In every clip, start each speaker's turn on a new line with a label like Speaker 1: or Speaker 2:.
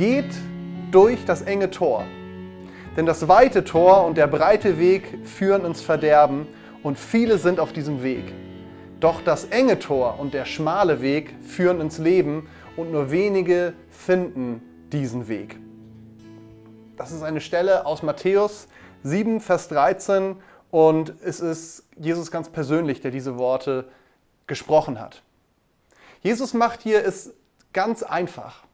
Speaker 1: geht durch das enge Tor. Denn das weite Tor und der breite Weg führen ins Verderben und viele sind auf diesem Weg. Doch das enge Tor und der schmale Weg führen ins Leben und nur wenige finden diesen Weg. Das ist eine Stelle aus Matthäus 7, Vers 13 und es ist Jesus ganz persönlich, der diese Worte gesprochen hat. Jesus macht hier es ganz einfach.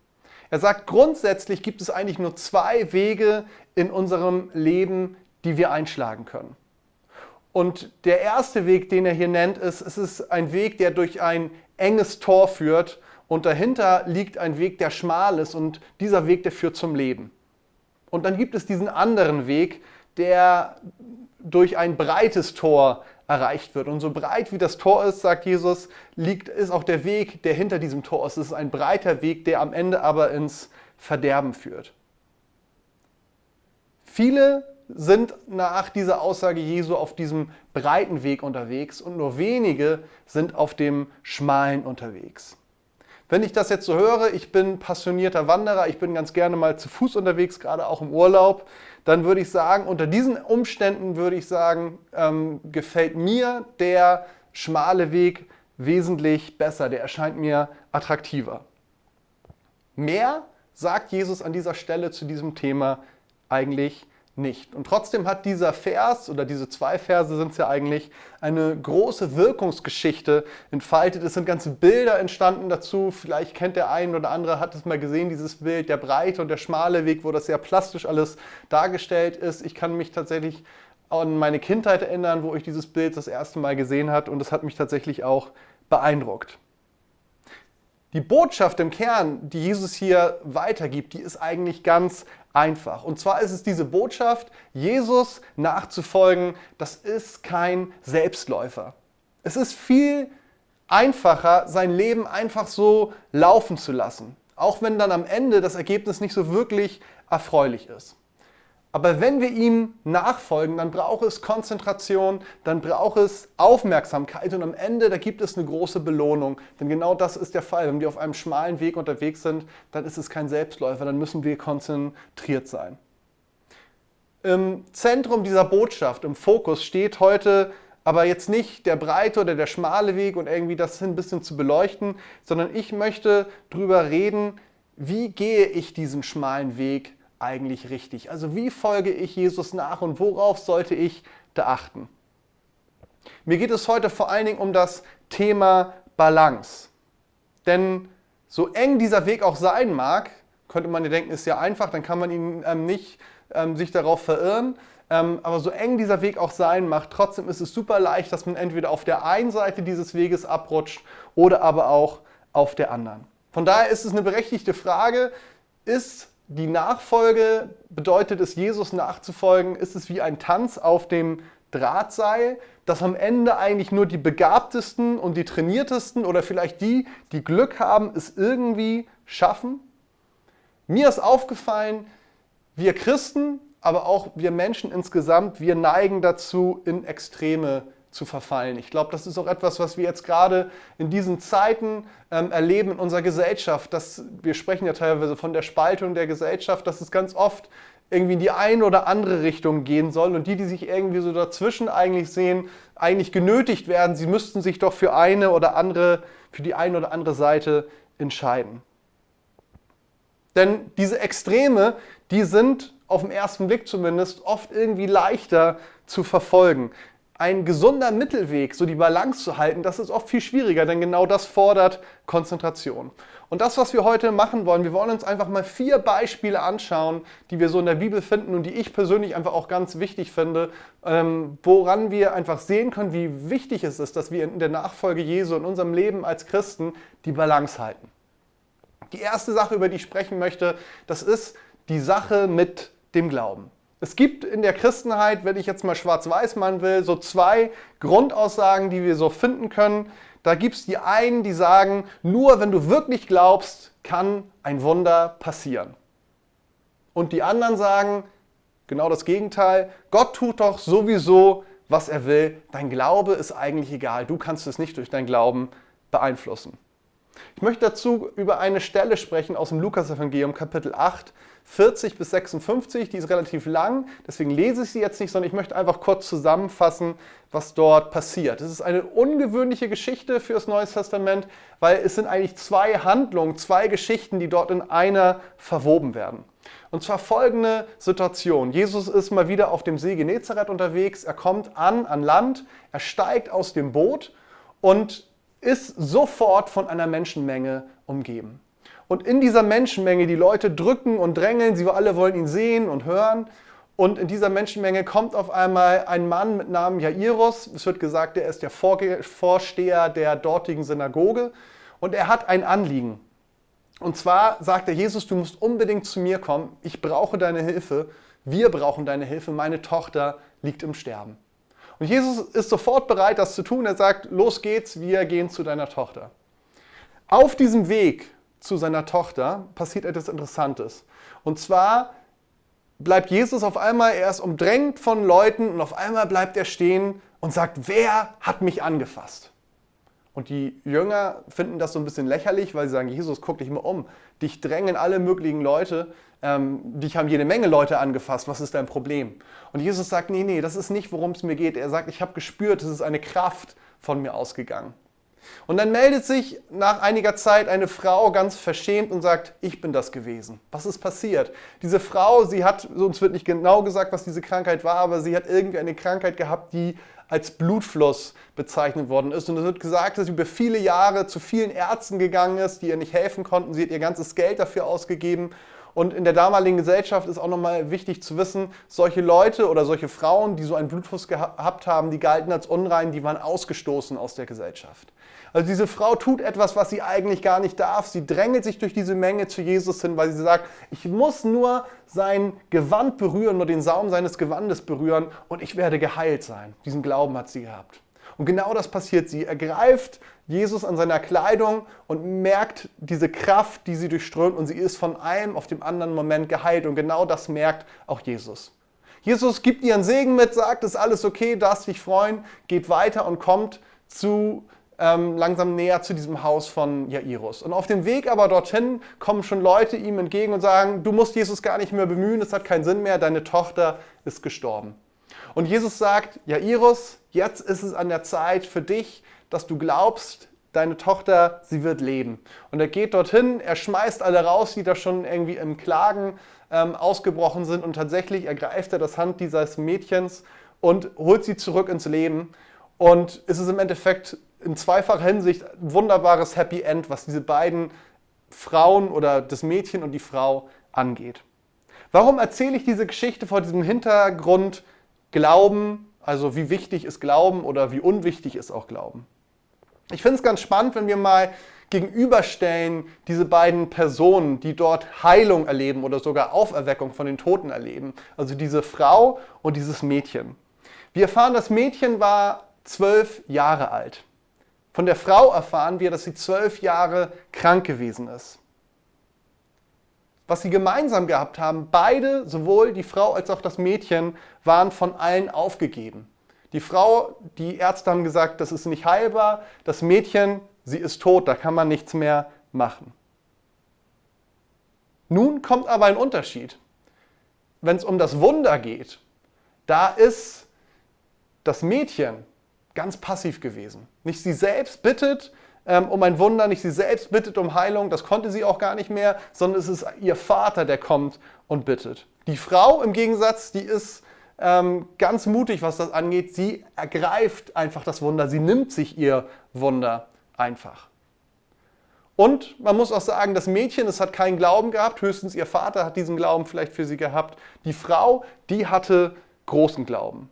Speaker 1: Er sagt, grundsätzlich gibt es eigentlich nur zwei Wege in unserem Leben, die wir einschlagen können. Und der erste Weg, den er hier nennt, ist, es ist ein Weg, der durch ein enges Tor führt und dahinter liegt ein Weg, der schmal ist und dieser Weg, der führt zum Leben. Und dann gibt es diesen anderen Weg, der durch ein breites Tor erreicht wird. Und so breit wie das Tor ist, sagt Jesus, liegt, ist auch der Weg, der hinter diesem Tor ist. Es ist ein breiter Weg, der am Ende aber ins Verderben führt. Viele sind nach dieser Aussage Jesu auf diesem breiten Weg unterwegs und nur wenige sind auf dem schmalen unterwegs. Wenn ich das jetzt so höre, ich bin passionierter Wanderer, ich bin ganz gerne mal zu Fuß unterwegs, gerade auch im Urlaub, dann würde ich sagen, unter diesen Umständen würde ich sagen, ähm, gefällt mir der schmale Weg wesentlich besser, der erscheint mir attraktiver. Mehr sagt Jesus an dieser Stelle zu diesem Thema eigentlich nicht. Und trotzdem hat dieser Vers oder diese zwei Verse sind es ja eigentlich eine große Wirkungsgeschichte entfaltet. Es sind ganze Bilder entstanden dazu. Vielleicht kennt der ein oder andere, hat es mal gesehen, dieses Bild, der breite und der schmale Weg, wo das sehr plastisch alles dargestellt ist. Ich kann mich tatsächlich an meine Kindheit erinnern, wo ich dieses Bild das erste Mal gesehen habe und es hat mich tatsächlich auch beeindruckt. Die Botschaft im Kern, die Jesus hier weitergibt, die ist eigentlich ganz einfach. Und zwar ist es diese Botschaft, Jesus nachzufolgen, das ist kein Selbstläufer. Es ist viel einfacher, sein Leben einfach so laufen zu lassen, auch wenn dann am Ende das Ergebnis nicht so wirklich erfreulich ist. Aber wenn wir ihm nachfolgen, dann braucht es Konzentration, dann braucht es Aufmerksamkeit und am Ende, da gibt es eine große Belohnung. Denn genau das ist der Fall. Wenn wir auf einem schmalen Weg unterwegs sind, dann ist es kein Selbstläufer, dann müssen wir konzentriert sein. Im Zentrum dieser Botschaft, im Fokus steht heute aber jetzt nicht der breite oder der schmale Weg und irgendwie das ein bisschen zu beleuchten, sondern ich möchte darüber reden, wie gehe ich diesen schmalen Weg eigentlich richtig? Also wie folge ich Jesus nach und worauf sollte ich da achten? Mir geht es heute vor allen Dingen um das Thema Balance. Denn so eng dieser Weg auch sein mag, könnte man ja denken, ist ja einfach, dann kann man ihn ähm, nicht ähm, sich darauf verirren. Ähm, aber so eng dieser Weg auch sein mag, trotzdem ist es super leicht, dass man entweder auf der einen Seite dieses Weges abrutscht oder aber auch auf der anderen. Von daher ist es eine berechtigte Frage, ist die Nachfolge bedeutet es, Jesus nachzufolgen, ist es wie ein Tanz auf dem Drahtseil, dass am Ende eigentlich nur die begabtesten und die trainiertesten oder vielleicht die, die Glück haben, es irgendwie schaffen. Mir ist aufgefallen, wir Christen, aber auch wir Menschen insgesamt, wir neigen dazu, in Extreme zu verfallen. Ich glaube, das ist auch etwas, was wir jetzt gerade in diesen Zeiten ähm, erleben in unserer Gesellschaft. Dass, wir sprechen ja teilweise von der Spaltung der Gesellschaft, dass es ganz oft irgendwie in die eine oder andere Richtung gehen soll und die, die sich irgendwie so dazwischen eigentlich sehen, eigentlich genötigt werden, sie müssten sich doch für eine oder andere, für die eine oder andere Seite entscheiden. Denn diese Extreme, die sind auf den ersten Blick zumindest oft irgendwie leichter zu verfolgen ein gesunder Mittelweg, so die Balance zu halten, das ist oft viel schwieriger, denn genau das fordert Konzentration. Und das, was wir heute machen wollen, wir wollen uns einfach mal vier Beispiele anschauen, die wir so in der Bibel finden und die ich persönlich einfach auch ganz wichtig finde, ähm, woran wir einfach sehen können, wie wichtig es ist, dass wir in der Nachfolge Jesu in unserem Leben als Christen die Balance halten. Die erste Sache, über die ich sprechen möchte, das ist die Sache mit dem Glauben. Es gibt in der Christenheit, wenn ich jetzt mal schwarz-weiß malen will, so zwei Grundaussagen, die wir so finden können. Da gibt es die einen, die sagen, nur wenn du wirklich glaubst, kann ein Wunder passieren. Und die anderen sagen, genau das Gegenteil, Gott tut doch sowieso, was er will. Dein Glaube ist eigentlich egal. Du kannst es nicht durch dein Glauben beeinflussen. Ich möchte dazu über eine Stelle sprechen aus dem Lukas-Evangelium, Kapitel 8, 40 bis 56. Die ist relativ lang, deswegen lese ich sie jetzt nicht, sondern ich möchte einfach kurz zusammenfassen, was dort passiert. Es ist eine ungewöhnliche Geschichte für das Neue Testament, weil es sind eigentlich zwei Handlungen, zwei Geschichten, die dort in einer verwoben werden. Und zwar folgende Situation. Jesus ist mal wieder auf dem See Genezareth unterwegs. Er kommt an, an Land, er steigt aus dem Boot und ist sofort von einer Menschenmenge umgeben. Und in dieser Menschenmenge, die Leute drücken und drängeln, sie alle wollen ihn sehen und hören. Und in dieser Menschenmenge kommt auf einmal ein Mann mit Namen Jairus. Es wird gesagt, er ist der Vorsteher der dortigen Synagoge. Und er hat ein Anliegen. Und zwar sagt er, Jesus, du musst unbedingt zu mir kommen. Ich brauche deine Hilfe. Wir brauchen deine Hilfe. Meine Tochter liegt im Sterben. Und Jesus ist sofort bereit, das zu tun. Er sagt, los geht's, wir gehen zu deiner Tochter. Auf diesem Weg zu seiner Tochter passiert etwas Interessantes. Und zwar bleibt Jesus auf einmal, er ist umdrängt von Leuten und auf einmal bleibt er stehen und sagt, wer hat mich angefasst? Und die Jünger finden das so ein bisschen lächerlich, weil sie sagen, Jesus, guck dich mal um. Dich drängen alle möglichen Leute, ähm, dich haben jede Menge Leute angefasst, was ist dein Problem? Und Jesus sagt, nee, nee, das ist nicht, worum es mir geht. Er sagt, ich habe gespürt, es ist eine Kraft von mir ausgegangen. Und dann meldet sich nach einiger Zeit eine Frau ganz verschämt und sagt, ich bin das gewesen. Was ist passiert? Diese Frau, sie hat, uns wird nicht genau gesagt, was diese Krankheit war, aber sie hat irgendwie eine Krankheit gehabt, die als Blutfluss bezeichnet worden ist. Und es wird gesagt, dass sie über viele Jahre zu vielen Ärzten gegangen ist, die ihr nicht helfen konnten. Sie hat ihr ganzes Geld dafür ausgegeben. Und in der damaligen Gesellschaft ist auch nochmal wichtig zu wissen, solche Leute oder solche Frauen, die so einen Blutfluss gehabt haben, die galten als unrein, die waren ausgestoßen aus der Gesellschaft. Also diese Frau tut etwas, was sie eigentlich gar nicht darf. Sie drängelt sich durch diese Menge zu Jesus hin, weil sie sagt, ich muss nur sein Gewand berühren, nur den Saum seines Gewandes berühren und ich werde geheilt sein. Diesen Glauben hat sie gehabt. Und genau das passiert. Sie ergreift Jesus an seiner Kleidung und merkt diese Kraft, die sie durchströmt und sie ist von einem auf dem anderen Moment geheilt. Und genau das merkt auch Jesus. Jesus gibt ihren Segen mit, sagt, es ist alles okay, darfst dich freuen, geht weiter und kommt zu ähm, langsam näher zu diesem Haus von Jairus. Und auf dem Weg aber dorthin kommen schon Leute ihm entgegen und sagen, du musst Jesus gar nicht mehr bemühen, es hat keinen Sinn mehr, deine Tochter ist gestorben. Und Jesus sagt, Jairus, jetzt ist es an der Zeit für dich, dass du glaubst, deine Tochter, sie wird leben. Und er geht dorthin, er schmeißt alle raus, die da schon irgendwie im Klagen ähm, ausgebrochen sind und tatsächlich ergreift er das Hand dieses Mädchens und holt sie zurück ins Leben. Und es ist im Endeffekt in zweifacher Hinsicht ein wunderbares Happy End, was diese beiden Frauen oder das Mädchen und die Frau angeht. Warum erzähle ich diese Geschichte vor diesem Hintergrund Glauben, also wie wichtig ist Glauben oder wie unwichtig ist auch Glauben? Ich finde es ganz spannend, wenn wir mal gegenüberstellen diese beiden Personen, die dort Heilung erleben oder sogar Auferweckung von den Toten erleben. Also diese Frau und dieses Mädchen. Wir erfahren, das Mädchen war zwölf Jahre alt. Von der Frau erfahren wir, dass sie zwölf Jahre krank gewesen ist. Was sie gemeinsam gehabt haben, beide, sowohl die Frau als auch das Mädchen, waren von allen aufgegeben. Die Frau, die Ärzte haben gesagt, das ist nicht heilbar. Das Mädchen, sie ist tot, da kann man nichts mehr machen. Nun kommt aber ein Unterschied. Wenn es um das Wunder geht, da ist das Mädchen ganz passiv gewesen. Nicht sie selbst bittet ähm, um ein Wunder, nicht sie selbst bittet um Heilung, das konnte sie auch gar nicht mehr, sondern es ist ihr Vater, der kommt und bittet. Die Frau im Gegensatz, die ist ähm, ganz mutig, was das angeht. Sie ergreift einfach das Wunder, sie nimmt sich ihr Wunder einfach. Und man muss auch sagen, das Mädchen, es hat keinen Glauben gehabt, höchstens ihr Vater hat diesen Glauben vielleicht für sie gehabt. Die Frau, die hatte großen Glauben.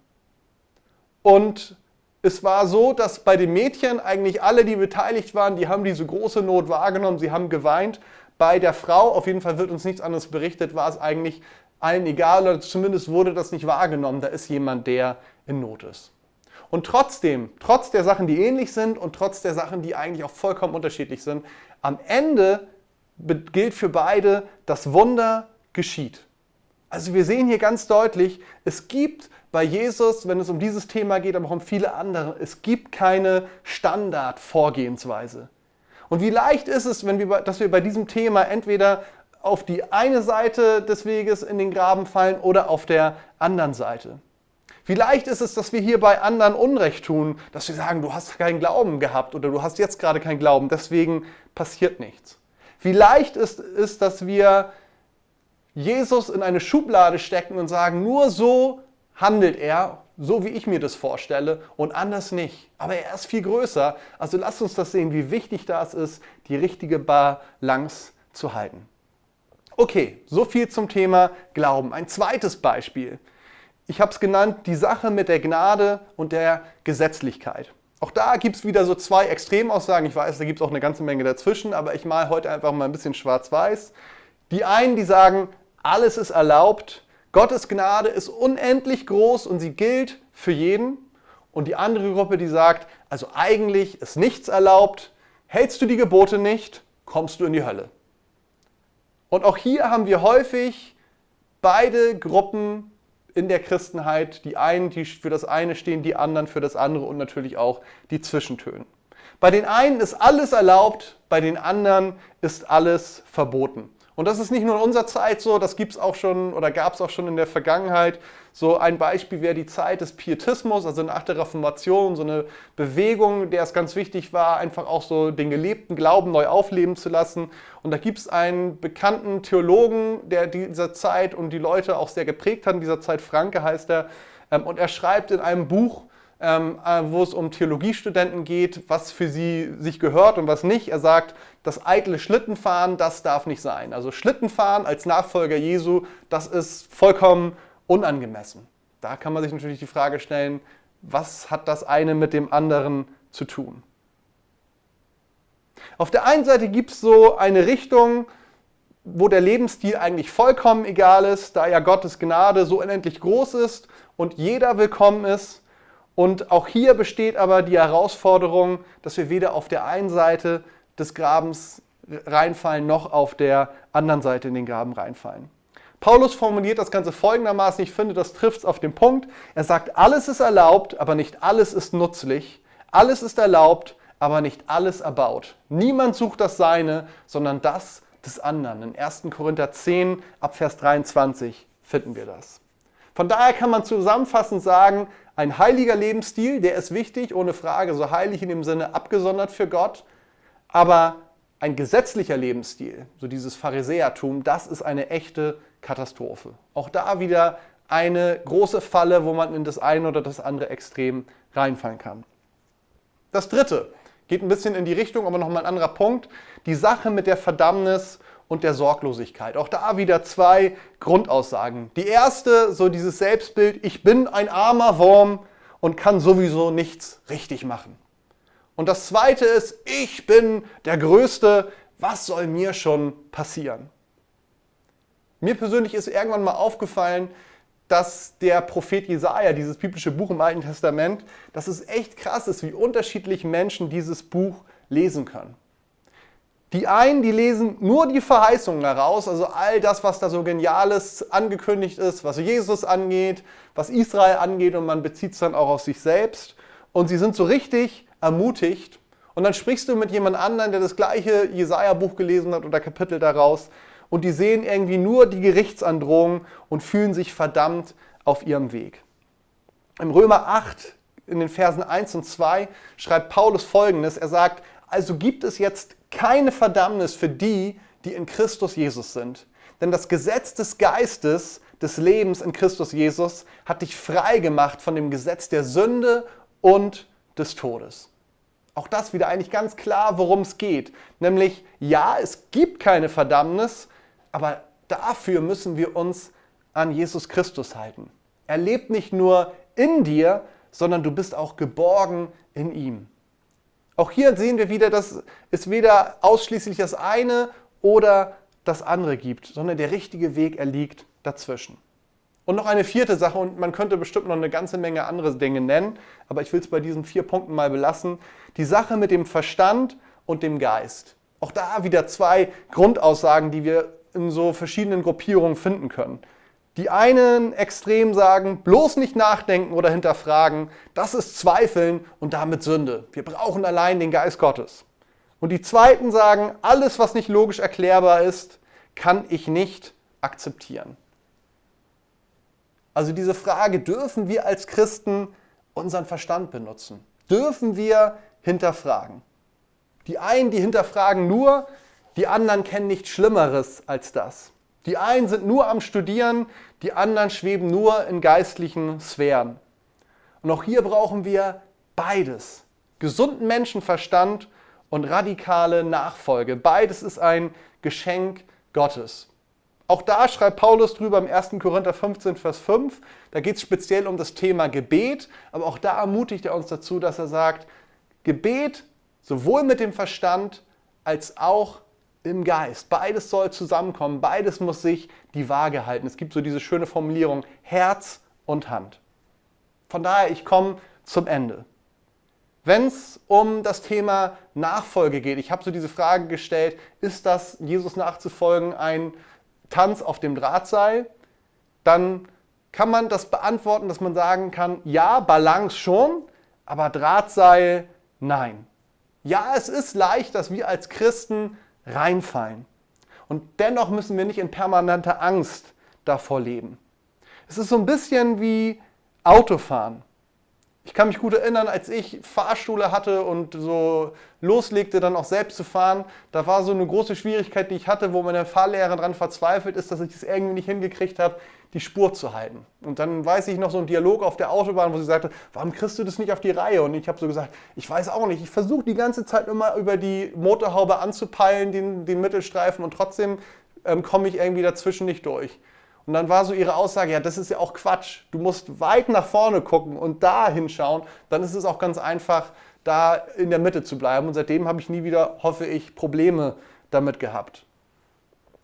Speaker 1: Und es war so, dass bei den Mädchen eigentlich alle, die beteiligt waren, die haben diese große Not wahrgenommen, sie haben geweint. Bei der Frau, auf jeden Fall wird uns nichts anderes berichtet, war es eigentlich allen egal oder zumindest wurde das nicht wahrgenommen. Da ist jemand, der in Not ist. Und trotzdem, trotz der Sachen, die ähnlich sind und trotz der Sachen, die eigentlich auch vollkommen unterschiedlich sind, am Ende gilt für beide, das Wunder geschieht. Also wir sehen hier ganz deutlich, es gibt bei Jesus, wenn es um dieses Thema geht, aber auch um viele andere, es gibt keine Standardvorgehensweise. Und wie leicht ist es, wenn wir, dass wir bei diesem Thema entweder auf die eine Seite des Weges in den Graben fallen oder auf der anderen Seite. Wie leicht ist es, dass wir hier bei anderen Unrecht tun, dass wir sagen, du hast keinen Glauben gehabt oder du hast jetzt gerade keinen Glauben, deswegen passiert nichts. Wie leicht ist es, dass wir Jesus in eine Schublade stecken und sagen, nur so handelt er, so wie ich mir das vorstelle und anders nicht. Aber er ist viel größer. Also lasst uns das sehen, wie wichtig das ist, die richtige Balance zu halten. Okay, so viel zum Thema Glauben. Ein zweites Beispiel ich habe es genannt, die Sache mit der Gnade und der Gesetzlichkeit. Auch da gibt es wieder so zwei Extremaussagen. Ich weiß, da gibt es auch eine ganze Menge dazwischen, aber ich male heute einfach mal ein bisschen schwarz-weiß. Die einen, die sagen, alles ist erlaubt, Gottes Gnade ist unendlich groß und sie gilt für jeden. Und die andere Gruppe, die sagt, also eigentlich ist nichts erlaubt, hältst du die Gebote nicht, kommst du in die Hölle. Und auch hier haben wir häufig beide Gruppen in der Christenheit, die einen, die für das eine stehen, die anderen für das andere und natürlich auch die Zwischentöne. Bei den einen ist alles erlaubt, bei den anderen ist alles verboten. Und das ist nicht nur in unserer Zeit so, das gibt es auch schon oder gab es auch schon in der Vergangenheit. So ein Beispiel wäre die Zeit des Pietismus, also nach der Reformation, so eine Bewegung, der es ganz wichtig war, einfach auch so den gelebten Glauben neu aufleben zu lassen. Und da gibt es einen bekannten Theologen, der dieser Zeit und die Leute auch sehr geprägt hat in dieser Zeit, Franke heißt er. Ähm, und er schreibt in einem Buch, ähm, äh, wo es um Theologiestudenten geht, was für sie sich gehört und was nicht. Er sagt, das eitle Schlittenfahren, das darf nicht sein. Also Schlittenfahren als Nachfolger Jesu, das ist vollkommen unangemessen. Da kann man sich natürlich die Frage stellen, was hat das eine mit dem anderen zu tun? Auf der einen Seite gibt es so eine Richtung, wo der Lebensstil eigentlich vollkommen egal ist, da ja Gottes Gnade so unendlich groß ist und jeder willkommen ist. Und auch hier besteht aber die Herausforderung, dass wir weder auf der einen Seite des Grabens reinfallen, noch auf der anderen Seite in den Graben reinfallen. Paulus formuliert das Ganze folgendermaßen, ich finde, das trifft es auf den Punkt. Er sagt, alles ist erlaubt, aber nicht alles ist nützlich. Alles ist erlaubt, aber nicht alles erbaut. Niemand sucht das Seine, sondern das des anderen. In 1. Korinther 10 ab Vers 23 finden wir das. Von daher kann man zusammenfassend sagen, ein heiliger Lebensstil, der ist wichtig, ohne Frage, so heilig in dem Sinne abgesondert für Gott. Aber ein gesetzlicher Lebensstil, so dieses Pharisäertum, das ist eine echte Katastrophe. Auch da wieder eine große Falle, wo man in das eine oder das andere Extrem reinfallen kann. Das dritte geht ein bisschen in die Richtung, aber nochmal ein anderer Punkt. Die Sache mit der Verdammnis und der Sorglosigkeit. Auch da wieder zwei Grundaussagen. Die erste, so dieses Selbstbild, ich bin ein armer Wurm und kann sowieso nichts richtig machen. Und das zweite ist, ich bin der Größte, was soll mir schon passieren? Mir persönlich ist irgendwann mal aufgefallen, dass der Prophet Jesaja, dieses biblische Buch im Alten Testament, dass es echt krass ist, wie unterschiedlich Menschen dieses Buch lesen können. Die einen, die lesen nur die Verheißungen daraus, also all das, was da so Geniales angekündigt ist, was Jesus angeht, was Israel angeht und man bezieht es dann auch auf sich selbst. Und sie sind so richtig ermutigt. Und dann sprichst du mit jemand anderem, der das gleiche Jesaja-Buch gelesen hat oder Kapitel daraus und die sehen irgendwie nur die Gerichtsandrohung und fühlen sich verdammt auf ihrem Weg. Im Römer 8, in den Versen 1 und 2, schreibt Paulus folgendes: Er sagt, also gibt es jetzt keine Verdammnis für die, die in Christus Jesus sind. Denn das Gesetz des Geistes, des Lebens in Christus Jesus, hat dich frei gemacht von dem Gesetz der Sünde und des Todes. Auch das wieder eigentlich ganz klar, worum es geht. Nämlich, ja, es gibt keine Verdammnis, aber dafür müssen wir uns an Jesus Christus halten. Er lebt nicht nur in dir, sondern du bist auch geborgen in ihm. Auch hier sehen wir wieder, dass es weder ausschließlich das eine oder das andere gibt, sondern der richtige Weg erliegt dazwischen. Und noch eine vierte Sache, und man könnte bestimmt noch eine ganze Menge andere Dinge nennen, aber ich will es bei diesen vier Punkten mal belassen. Die Sache mit dem Verstand und dem Geist. Auch da wieder zwei Grundaussagen, die wir in so verschiedenen Gruppierungen finden können. Die einen extrem sagen, bloß nicht nachdenken oder hinterfragen, das ist Zweifeln und damit Sünde. Wir brauchen allein den Geist Gottes. Und die zweiten sagen, alles, was nicht logisch erklärbar ist, kann ich nicht akzeptieren. Also diese Frage, dürfen wir als Christen unseren Verstand benutzen? Dürfen wir hinterfragen? Die einen, die hinterfragen nur, die anderen kennen nichts Schlimmeres als das. Die einen sind nur am Studieren, die anderen schweben nur in geistlichen Sphären. Und auch hier brauchen wir beides. Gesunden Menschenverstand und radikale Nachfolge. Beides ist ein Geschenk Gottes. Auch da schreibt Paulus drüber im 1. Korinther 15, Vers 5. Da geht es speziell um das Thema Gebet, aber auch da ermutigt er uns dazu, dass er sagt, Gebet sowohl mit dem Verstand als auch im Geist. Beides soll zusammenkommen, beides muss sich die Waage halten. Es gibt so diese schöne Formulierung Herz und Hand. Von daher, ich komme zum Ende. Wenn es um das Thema Nachfolge geht, ich habe so diese Frage gestellt, ist das Jesus nachzufolgen ein Tanz auf dem Drahtseil, dann kann man das beantworten, dass man sagen kann, ja, Balance schon, aber Drahtseil nein. Ja, es ist leicht, dass wir als Christen reinfallen. Und dennoch müssen wir nicht in permanenter Angst davor leben. Es ist so ein bisschen wie Autofahren. Ich kann mich gut erinnern, als ich Fahrschule hatte und so loslegte, dann auch selbst zu fahren, da war so eine große Schwierigkeit, die ich hatte, wo meine Fahrlehrerin daran verzweifelt ist, dass ich es irgendwie nicht hingekriegt habe, die Spur zu halten. Und dann weiß ich noch so einen Dialog auf der Autobahn, wo sie sagte, warum kriegst du das nicht auf die Reihe? Und ich habe so gesagt, ich weiß auch nicht. Ich versuche die ganze Zeit immer über die Motorhaube anzupeilen, den, den Mittelstreifen, und trotzdem ähm, komme ich irgendwie dazwischen nicht durch. Und dann war so ihre Aussage, ja, das ist ja auch Quatsch. Du musst weit nach vorne gucken und da hinschauen. Dann ist es auch ganz einfach, da in der Mitte zu bleiben. Und seitdem habe ich nie wieder, hoffe ich, Probleme damit gehabt.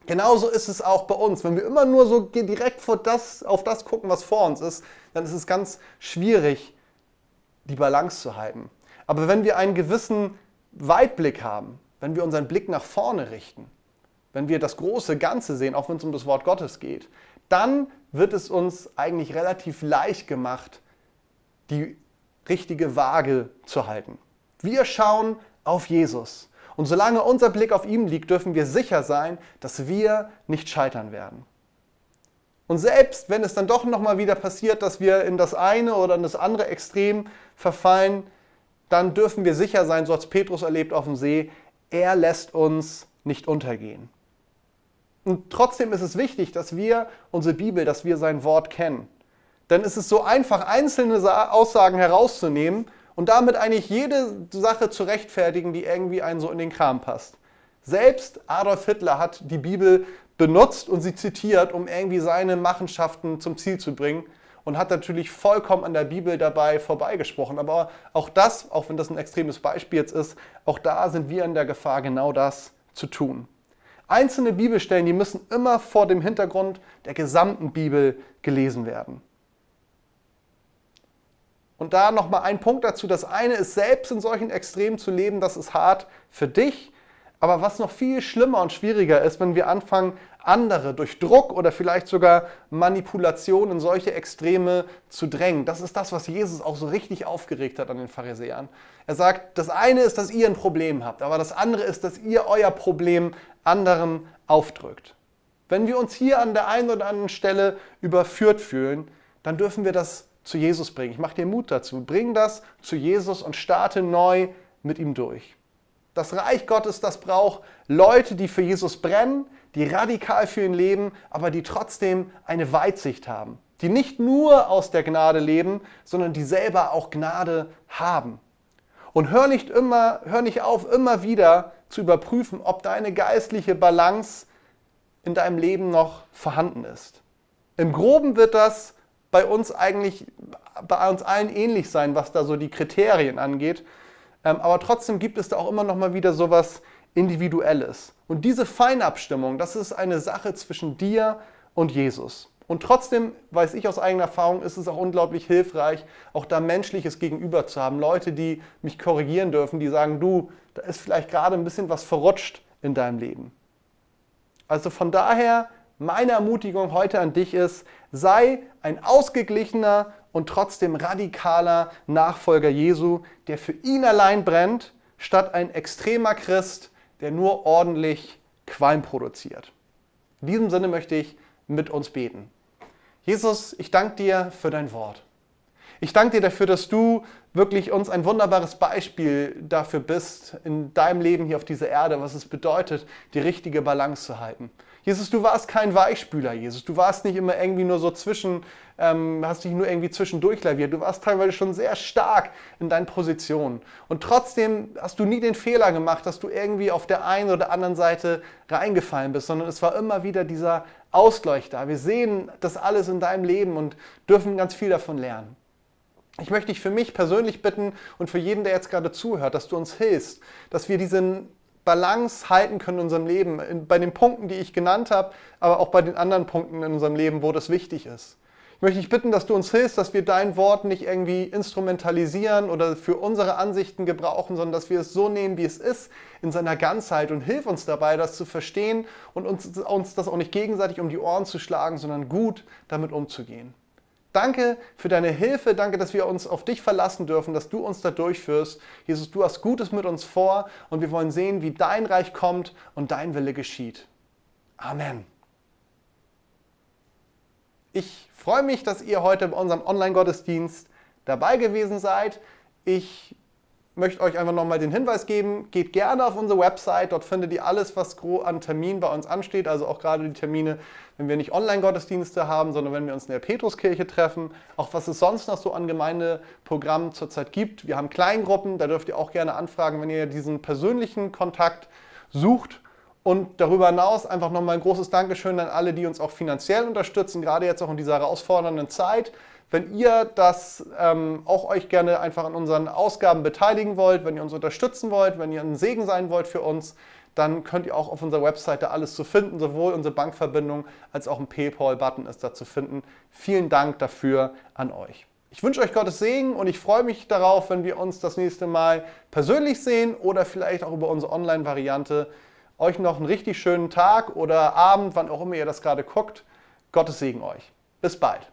Speaker 1: Genauso ist es auch bei uns. Wenn wir immer nur so direkt das, auf das gucken, was vor uns ist, dann ist es ganz schwierig, die Balance zu halten. Aber wenn wir einen gewissen Weitblick haben, wenn wir unseren Blick nach vorne richten, wenn wir das große Ganze sehen, auch wenn es um das Wort Gottes geht, dann wird es uns eigentlich relativ leicht gemacht, die richtige Waage zu halten. Wir schauen auf Jesus. Und solange unser Blick auf ihn liegt, dürfen wir sicher sein, dass wir nicht scheitern werden. Und selbst wenn es dann doch nochmal wieder passiert, dass wir in das eine oder in das andere Extrem verfallen, dann dürfen wir sicher sein, so hat es Petrus erlebt auf dem See, er lässt uns nicht untergehen. Und trotzdem ist es wichtig, dass wir unsere Bibel, dass wir sein Wort kennen. Denn es ist so einfach, einzelne Aussagen herauszunehmen und damit eigentlich jede Sache zu rechtfertigen, die irgendwie einen so in den Kram passt. Selbst Adolf Hitler hat die Bibel benutzt und sie zitiert, um irgendwie seine Machenschaften zum Ziel zu bringen und hat natürlich vollkommen an der Bibel dabei vorbeigesprochen. Aber auch das, auch wenn das ein extremes Beispiel jetzt ist, auch da sind wir in der Gefahr, genau das zu tun. Einzelne Bibelstellen, die müssen immer vor dem Hintergrund der gesamten Bibel gelesen werden. Und da nochmal ein Punkt dazu. Das eine ist, selbst in solchen Extremen zu leben, das ist hart für dich. Aber was noch viel schlimmer und schwieriger ist, wenn wir anfangen, andere durch Druck oder vielleicht sogar Manipulation in solche Extreme zu drängen. Das ist das, was Jesus auch so richtig aufgeregt hat an den Pharisäern. Er sagt, das eine ist, dass ihr ein Problem habt, aber das andere ist, dass ihr euer Problem anderen aufdrückt. Wenn wir uns hier an der einen oder anderen Stelle überführt fühlen, dann dürfen wir das zu Jesus bringen. Ich mache dir Mut dazu. Bring das zu Jesus und starte neu mit ihm durch. Das Reich Gottes, das braucht Leute, die für Jesus brennen, die radikal für ihn leben, aber die trotzdem eine Weitsicht haben. Die nicht nur aus der Gnade leben, sondern die selber auch Gnade haben. Und hör nicht immer, hör nicht auf, immer wieder zu überprüfen, ob deine geistliche Balance in deinem Leben noch vorhanden ist. Im Groben wird das bei uns eigentlich, bei uns allen ähnlich sein, was da so die Kriterien angeht. Ähm, aber trotzdem gibt es da auch immer noch mal wieder sowas Individuelles. Und diese Feinabstimmung, das ist eine Sache zwischen dir und Jesus. Und trotzdem weiß ich aus eigener Erfahrung, ist es auch unglaublich hilfreich, auch da menschliches Gegenüber zu haben. Leute, die mich korrigieren dürfen, die sagen, du, da ist vielleicht gerade ein bisschen was verrutscht in deinem Leben. Also von daher, meine Ermutigung heute an dich ist, sei ein ausgeglichener und trotzdem radikaler Nachfolger Jesu, der für ihn allein brennt, statt ein extremer Christ, der nur ordentlich Qualm produziert. In diesem Sinne möchte ich mit uns beten. Jesus, ich danke dir für dein Wort. Ich danke dir dafür, dass du wirklich uns ein wunderbares Beispiel dafür bist, in deinem Leben hier auf dieser Erde, was es bedeutet, die richtige Balance zu halten. Jesus, du warst kein Weichspüler, Jesus. Du warst nicht immer irgendwie nur so zwischen, ähm, hast dich nur irgendwie zwischendurch laviert. Du warst teilweise schon sehr stark in deinen Positionen. Und trotzdem hast du nie den Fehler gemacht, dass du irgendwie auf der einen oder anderen Seite reingefallen bist, sondern es war immer wieder dieser Ausgleich da. Wir sehen das alles in deinem Leben und dürfen ganz viel davon lernen. Ich möchte dich für mich persönlich bitten und für jeden, der jetzt gerade zuhört, dass du uns hilfst, dass wir diesen Balance halten können in unserem Leben, bei den Punkten, die ich genannt habe, aber auch bei den anderen Punkten in unserem Leben, wo das wichtig ist. Ich möchte dich bitten, dass du uns hilfst, dass wir dein Wort nicht irgendwie instrumentalisieren oder für unsere Ansichten gebrauchen, sondern dass wir es so nehmen, wie es ist, in seiner Ganzheit und hilf uns dabei, das zu verstehen und uns, uns das auch nicht gegenseitig um die Ohren zu schlagen, sondern gut damit umzugehen. Danke für deine Hilfe. Danke, dass wir uns auf dich verlassen dürfen, dass du uns da durchführst. Jesus, du hast Gutes mit uns vor und wir wollen sehen, wie dein Reich kommt und dein Wille geschieht. Amen. Ich freue mich, dass ihr heute bei unserem Online-Gottesdienst dabei gewesen seid. Ich möchte euch einfach nochmal den Hinweis geben, geht gerne auf unsere Website, dort findet ihr alles, was an Terminen bei uns ansteht, also auch gerade die Termine, wenn wir nicht Online-Gottesdienste haben, sondern wenn wir uns in der Petruskirche treffen, auch was es sonst noch so an Gemeindeprogrammen zurzeit gibt. Wir haben Kleingruppen, da dürft ihr auch gerne anfragen, wenn ihr diesen persönlichen Kontakt sucht. Und darüber hinaus einfach nochmal ein großes Dankeschön an alle, die uns auch finanziell unterstützen, gerade jetzt auch in dieser herausfordernden Zeit. Wenn ihr das ähm, auch euch gerne einfach an unseren Ausgaben beteiligen wollt, wenn ihr uns unterstützen wollt, wenn ihr ein Segen sein wollt für uns, dann könnt ihr auch auf unserer Webseite alles zu finden, sowohl unsere Bankverbindung als auch ein PayPal-Button ist da zu finden. Vielen Dank dafür an euch. Ich wünsche euch Gottes Segen und ich freue mich darauf, wenn wir uns das nächste Mal persönlich sehen oder vielleicht auch über unsere Online-Variante. Euch noch einen richtig schönen Tag oder Abend, wann auch immer ihr das gerade guckt. Gottes Segen euch. Bis bald.